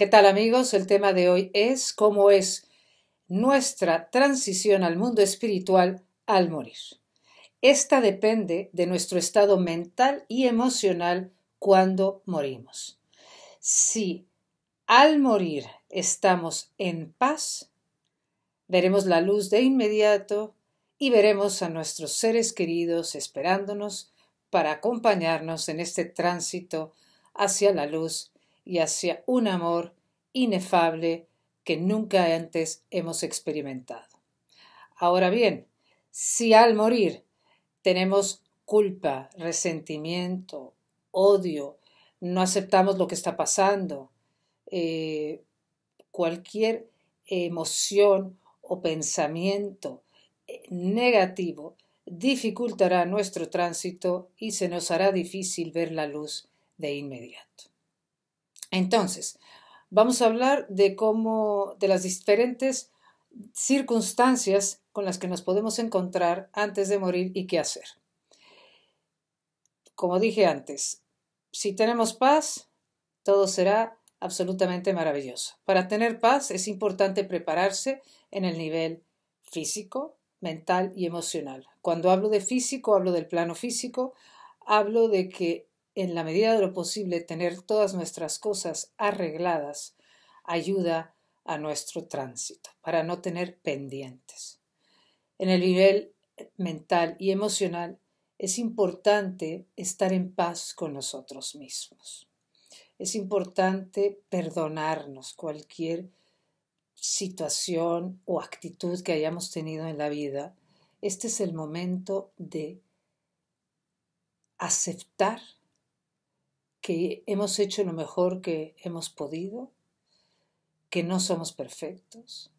¿Qué tal amigos? El tema de hoy es cómo es nuestra transición al mundo espiritual al morir. Esta depende de nuestro estado mental y emocional cuando morimos. Si al morir estamos en paz, veremos la luz de inmediato y veremos a nuestros seres queridos esperándonos para acompañarnos en este tránsito hacia la luz y hacia un amor inefable que nunca antes hemos experimentado. Ahora bien, si al morir tenemos culpa, resentimiento, odio, no aceptamos lo que está pasando, eh, cualquier emoción o pensamiento eh, negativo dificultará nuestro tránsito y se nos hará difícil ver la luz de inmediato. Entonces, vamos a hablar de cómo, de las diferentes circunstancias con las que nos podemos encontrar antes de morir y qué hacer. Como dije antes, si tenemos paz, todo será absolutamente maravilloso. Para tener paz es importante prepararse en el nivel físico, mental y emocional. Cuando hablo de físico, hablo del plano físico, hablo de que en la medida de lo posible, tener todas nuestras cosas arregladas ayuda a nuestro tránsito, para no tener pendientes. En el nivel mental y emocional es importante estar en paz con nosotros mismos. Es importante perdonarnos cualquier situación o actitud que hayamos tenido en la vida. Este es el momento de aceptar que hemos hecho lo mejor que hemos podido, que no somos perfectos,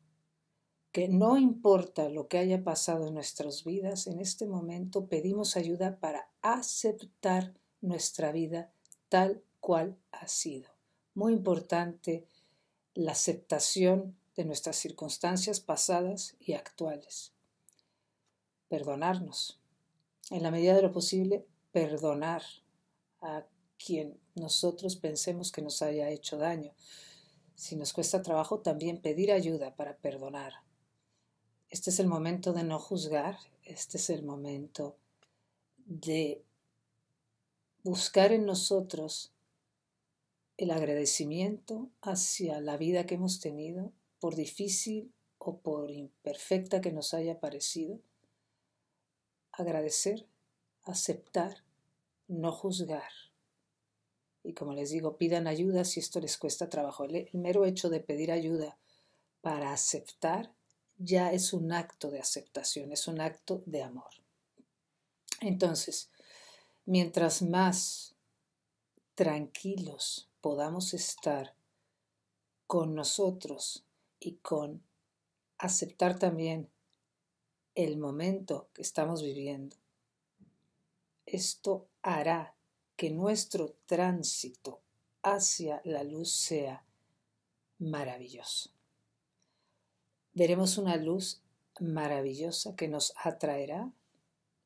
que no importa lo que haya pasado en nuestras vidas, en este momento pedimos ayuda para aceptar nuestra vida tal cual ha sido. Muy importante la aceptación de nuestras circunstancias pasadas y actuales. Perdonarnos. En la medida de lo posible, perdonar a quien nosotros pensemos que nos haya hecho daño. Si nos cuesta trabajo, también pedir ayuda para perdonar. Este es el momento de no juzgar, este es el momento de buscar en nosotros el agradecimiento hacia la vida que hemos tenido, por difícil o por imperfecta que nos haya parecido. Agradecer, aceptar, no juzgar. Y como les digo, pidan ayuda si esto les cuesta trabajo. El, mero hecho de pedir ayuda para aceptar ya es un acto de aceptación, es un acto de amor. Entonces, mientras más tranquilos podamos estar con nosotros y con aceptar también el momento que estamos viviendo, esto hará que nuestro tránsito hacia la luz sea maravilloso. Veremos una luz maravillosa que nos atraerá,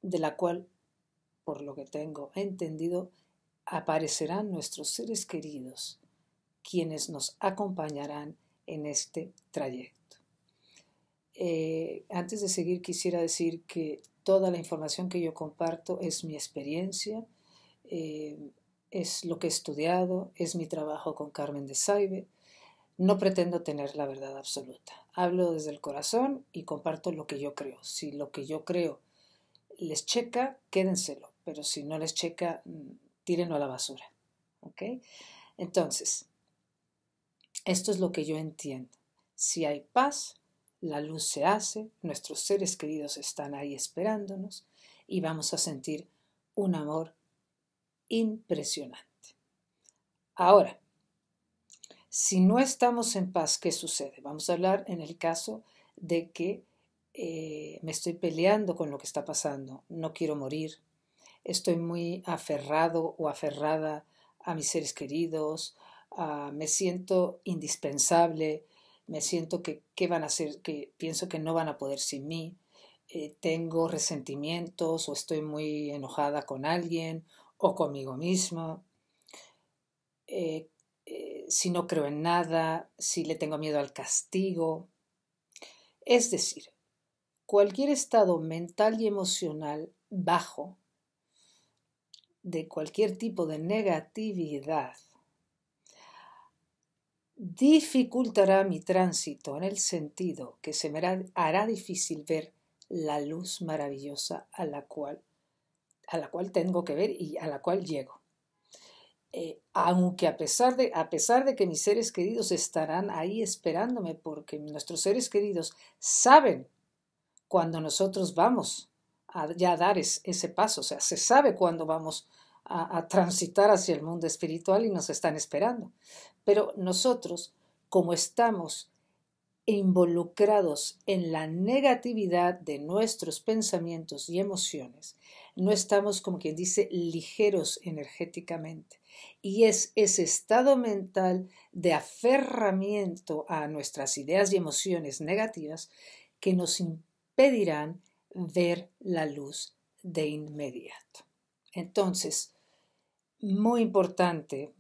de la cual, por lo que tengo entendido, aparecerán nuestros seres queridos, quienes nos acompañarán en este trayecto. Eh, antes de seguir, quisiera decir que toda la información que yo comparto es mi experiencia, eh, es lo que he estudiado, es mi trabajo con Carmen de Saibe. No pretendo tener la verdad absoluta. Hablo desde el corazón y comparto lo que yo creo. Si lo que yo creo les checa, quédenselo, pero si no les checa, mm, tírenlo a la basura. ¿Ok? Entonces, esto es lo que yo entiendo. Si hay paz, la luz se hace, nuestros seres queridos están ahí esperándonos y vamos a sentir un amor impresionante. Ahora, si no estamos en paz, ¿qué sucede? Vamos a hablar en el caso de que eh, me estoy peleando con lo que está pasando, no quiero morir, estoy muy aferrado o aferrada a mis seres queridos, me siento indispensable, me siento que van a hacer, que pienso que no van a poder sin mí, eh, tengo resentimientos o estoy muy enojada con alguien o conmigo mismo. Eh, eh, si no creo en nada, si le tengo miedo al castigo. Es decir, cualquier estado mental y emocional bajo de cualquier tipo de negatividad dificultará mi tránsito en el sentido que se me hará, difícil ver la luz maravillosa a la cual a la cual tengo que ver y a la cual llego. Eh, aunque a pesar, de, a pesar de que mis seres queridos estarán ahí esperándome, porque nuestros seres queridos saben cuando nosotros vamos a ya dar ese paso, o sea, se sabe cuándo vamos a transitar hacia el mundo espiritual y nos están esperando. Pero nosotros, como estamos involucrados en la negatividad de nuestros pensamientos y emociones, no estamos, como quien dice, ligeros energéticamente. Y es ese estado mental de aferramiento a nuestras ideas y emociones negativas que nos impedirán ver la luz de inmediato. Entonces, muy importante,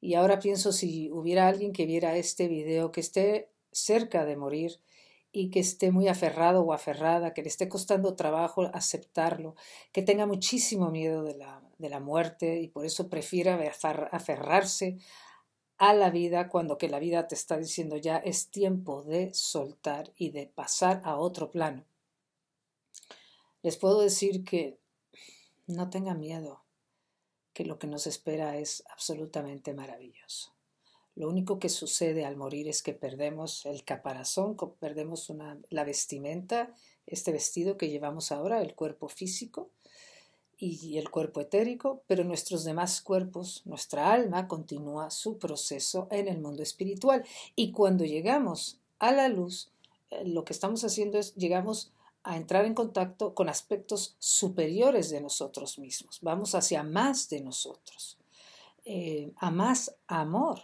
y ahora pienso si hubiera alguien que viera este video que esté cerca de morir y que esté muy aferrado o aferrada, que le esté costando trabajo aceptarlo, que tenga muchísimo miedo de la, de la muerte y por eso prefiera aferrarse a la vida cuando que la vida te está diciendo ya es tiempo de soltar y de pasar a otro plano. Les puedo decir que no tengan miedo, que lo que nos espera es absolutamente maravilloso. Lo único que sucede al morir es que perdemos el caparazón, perdemos la vestimenta, este vestido que llevamos ahora, el cuerpo físico y el cuerpo etérico, pero nuestros demás cuerpos, nuestra alma continúa su proceso en el mundo espiritual. Y cuando llegamos a la luz, eh, lo que estamos haciendo es llegamos a entrar en contacto con aspectos superiores de nosotros mismos. Vamos hacia más de nosotros, eh, a más amor,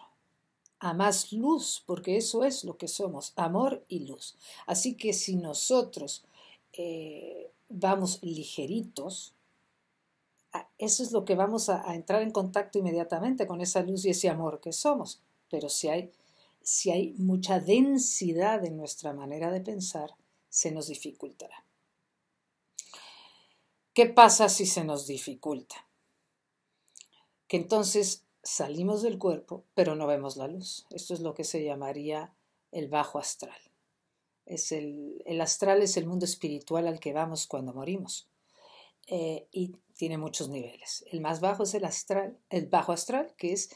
a más luz, porque eso es lo que somos, amor y luz. Así que si nosotros eh, vamos ligeritos, eso es lo que vamos a, a, entrar en contacto inmediatamente con esa luz y ese amor que somos. Pero si hay, si hay mucha densidad en nuestra manera de pensar, se nos dificultará. ¿Qué pasa si se nos dificulta? Que entonces salimos del cuerpo, pero no vemos la luz. Esto es lo que se llamaría el bajo astral. Es el, el astral es el mundo espiritual al que vamos cuando morimos. Eh, y tiene muchos niveles. El más bajo es el astral, el bajo astral, que es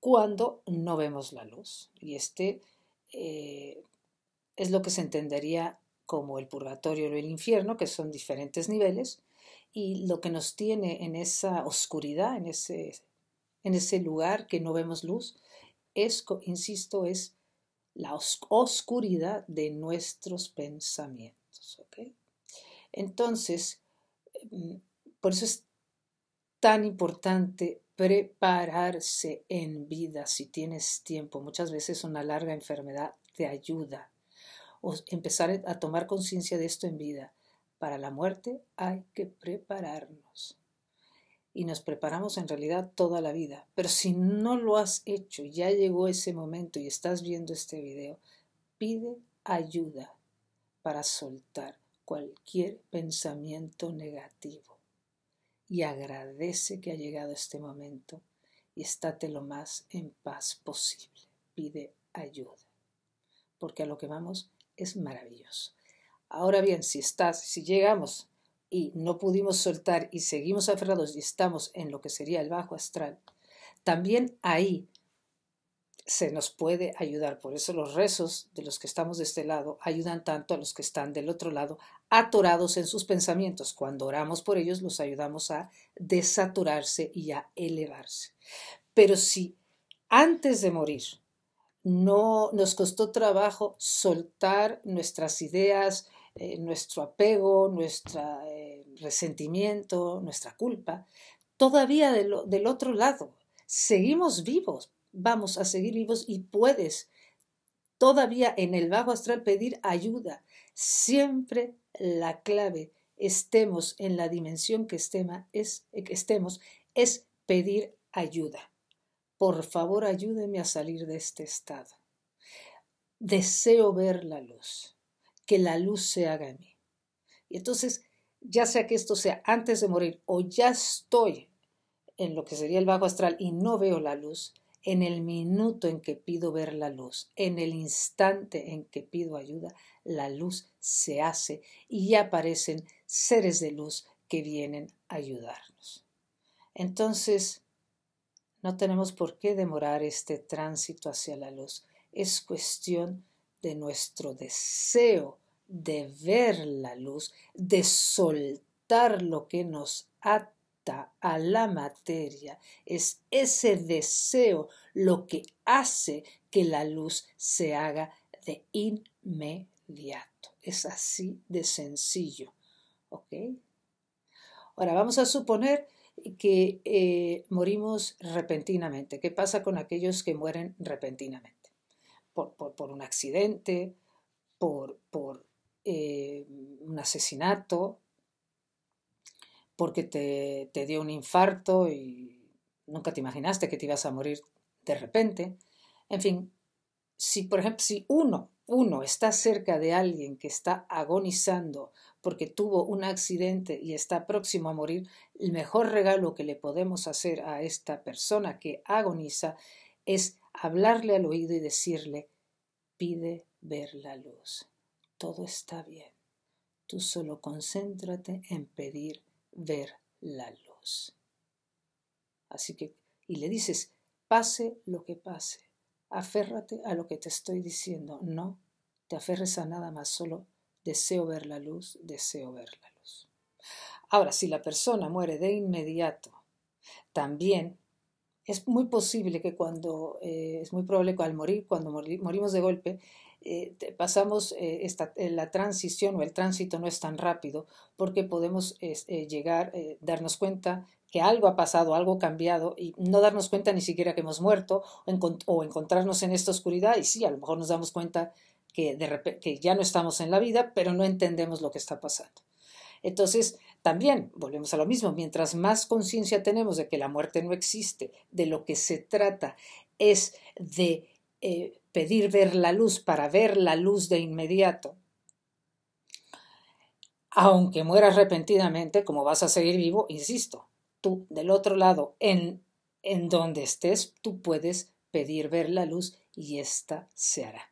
cuando no vemos la luz. Y este eh, es lo que se entendería como el purgatorio o el infierno, que son diferentes niveles, y lo que nos tiene en esa oscuridad, en ese en ese lugar que no vemos luz, es, insisto, es la oscuridad de nuestros pensamientos. Entonces, mm, por eso es tan importante prepararse en vida si tienes tiempo. Muchas veces una larga enfermedad te ayuda. O empezar a tomar conciencia de esto en vida. Para la muerte hay que prepararnos y nos preparamos en realidad toda la vida. Pero si no lo has hecho, ya llegó ese momento y estás viendo este video, pide ayuda para soltar cualquier pensamiento negativo y agradece que ha llegado este momento y estate lo más en paz posible. Pide ayuda, porque a lo que vamos es maravilloso. Ahora bien, si estás, si llegamos y no pudimos soltar y seguimos aferrados y estamos en lo que sería el bajo astral, también ahí se nos puede ayudar. Por eso los rezos de los que estamos de este lado ayudan tanto a los que están del otro lado, atorados en sus pensamientos. Cuando oramos por ellos, los ayudamos a desaturarse y a elevarse. Pero si antes de morir no nos costó trabajo soltar nuestras ideas, eh, nuestro apego, nuestro eh, resentimiento, nuestra culpa, todavía del otro lado, seguimos vivos, vamos a seguir vivos y puedes todavía en el bajo astral pedir ayuda. Siempre la clave, estemos en la dimensión que, estemos, es pedir ayuda. por favor ayúdeme a salir de este estado. Deseo ver la luz, que la luz se haga en mí. Y entonces, ya sea que esto sea antes de morir o ya estoy en lo que sería el bajo astral y no veo la luz, en el minuto en que pido ver la luz, en el instante en que pido ayuda, la luz se hace y ya aparecen seres de luz que vienen a ayudarnos. Entonces, no tenemos por qué demorar este tránsito hacia la luz. Es cuestión de nuestro deseo de ver la luz, de soltar lo que nos ata a la materia. Es ese deseo lo que hace que la luz se haga de inmediato. Es así de sencillo. ¿Ok? Ahora vamos a suponer que eh, morimos repentinamente. ¿Qué pasa con aquellos que mueren repentinamente? Por, un accidente, por, eh, un asesinato, porque te, te, dio un infarto y nunca te imaginaste que te ibas a morir de repente. En fin, si por ejemplo, si uno, uno está cerca de alguien que está agonizando porque tuvo un accidente y está próximo a morir, el mejor regalo que le podemos hacer a esta persona que agoniza es hablarle al oído y decirle, pide ver la luz. Todo está bien. Tú solo concéntrate en pedir ver la luz. Así que, y le dices, pase lo que pase, aférrate a lo que te estoy diciendo, no te aferres a nada más, solo deseo ver la luz, deseo ver la luz. Ahora, si la persona muere de inmediato, también es muy posible que cuando, eh, es muy probable que al morir, cuando morimos de golpe, eh, pasamos eh, esta, la transición o el tránsito no es tan rápido porque podemos llegar, darnos cuenta que algo ha pasado, algo cambiado y no darnos cuenta ni siquiera que hemos muerto o, encontrarnos en esta oscuridad y sí, a lo mejor nos damos cuenta que, ya no estamos en la vida, pero no entendemos lo que está pasando. Entonces, también volvemos a lo mismo, mientras más conciencia tenemos de que la muerte no existe, de lo que se trata es de eh, pedir ver la luz para ver la luz de inmediato, aunque mueras repentinamente, como vas a seguir vivo, insisto, tú del otro lado, en, en donde estés, tú puedes pedir ver la luz y ésta se hará.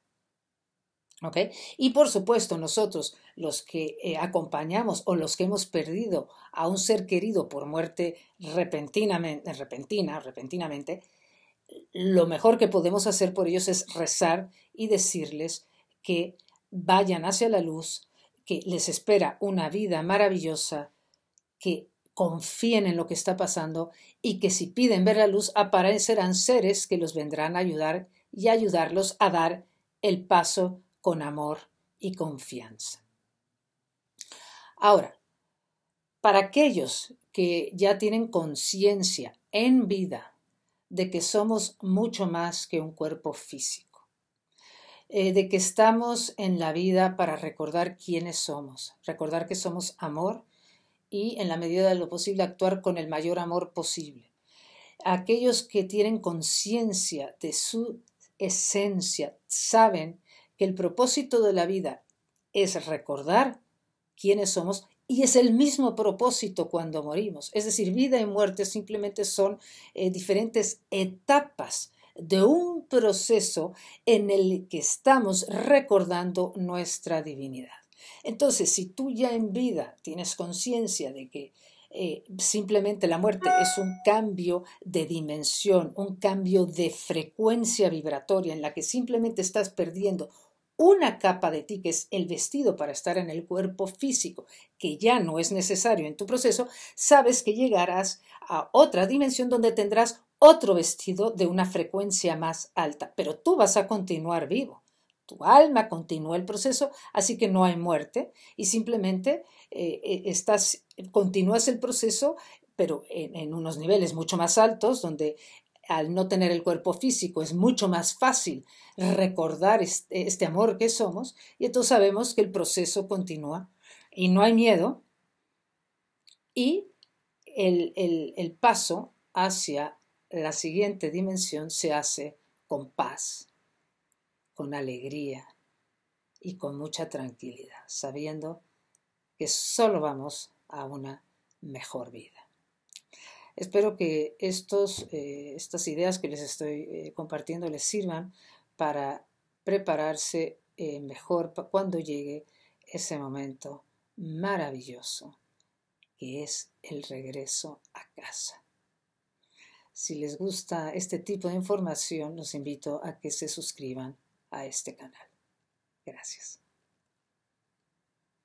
Y por supuesto, nosotros, los que eh, acompañamos o los que hemos perdido a un ser querido por muerte repentinamente, repentina, repentinamente, lo mejor que podemos hacer por ellos es rezar y decirles que vayan hacia la luz, que les espera una vida maravillosa, que confíen en lo que está pasando y que si piden ver la luz aparecerán seres que los vendrán a ayudar y ayudarlos a dar el paso con amor y confianza. Ahora, para aquellos que ya tienen conciencia en vida de que somos mucho más que un cuerpo físico, eh, de que estamos en la vida para recordar quiénes somos, recordar que somos amor y en la medida de lo posible actuar con el mayor amor posible. Aquellos que tienen conciencia de su esencia saben que el propósito de la vida es recordar quiénes somos y es el mismo propósito cuando morimos. Es decir, vida y muerte simplemente son eh, diferentes etapas de un proceso en el que estamos recordando nuestra divinidad. Entonces, si tú ya en vida tienes conciencia de que eh, simplemente la muerte es un cambio de dimensión, un cambio de frecuencia vibratoria en la que simplemente estás perdiendo una capa de ti, que es el vestido para estar en el cuerpo físico, que ya no es necesario en tu proceso, sabes que llegarás a otra dimensión donde tendrás otro vestido de una frecuencia más alta, pero tú vas a continuar vivo. Tu alma continúa el proceso, así que no hay muerte y simplemente eh, eh, estás, continúas el proceso, pero en, en unos niveles mucho más altos, donde al no tener el cuerpo físico es mucho más fácil recordar este, amor que somos y entonces sabemos que el proceso continúa y no hay miedo y el, paso hacia la siguiente dimensión se hace con paz, con alegría y con mucha tranquilidad, sabiendo que solo vamos a una mejor vida. Espero que estos, eh, estas ideas que les estoy eh, compartiendo les sirvan para prepararse eh, mejor cuando llegue ese momento maravilloso que es el regreso a casa. Si les gusta este tipo de información, los invito a que se suscriban a este canal. Gracias.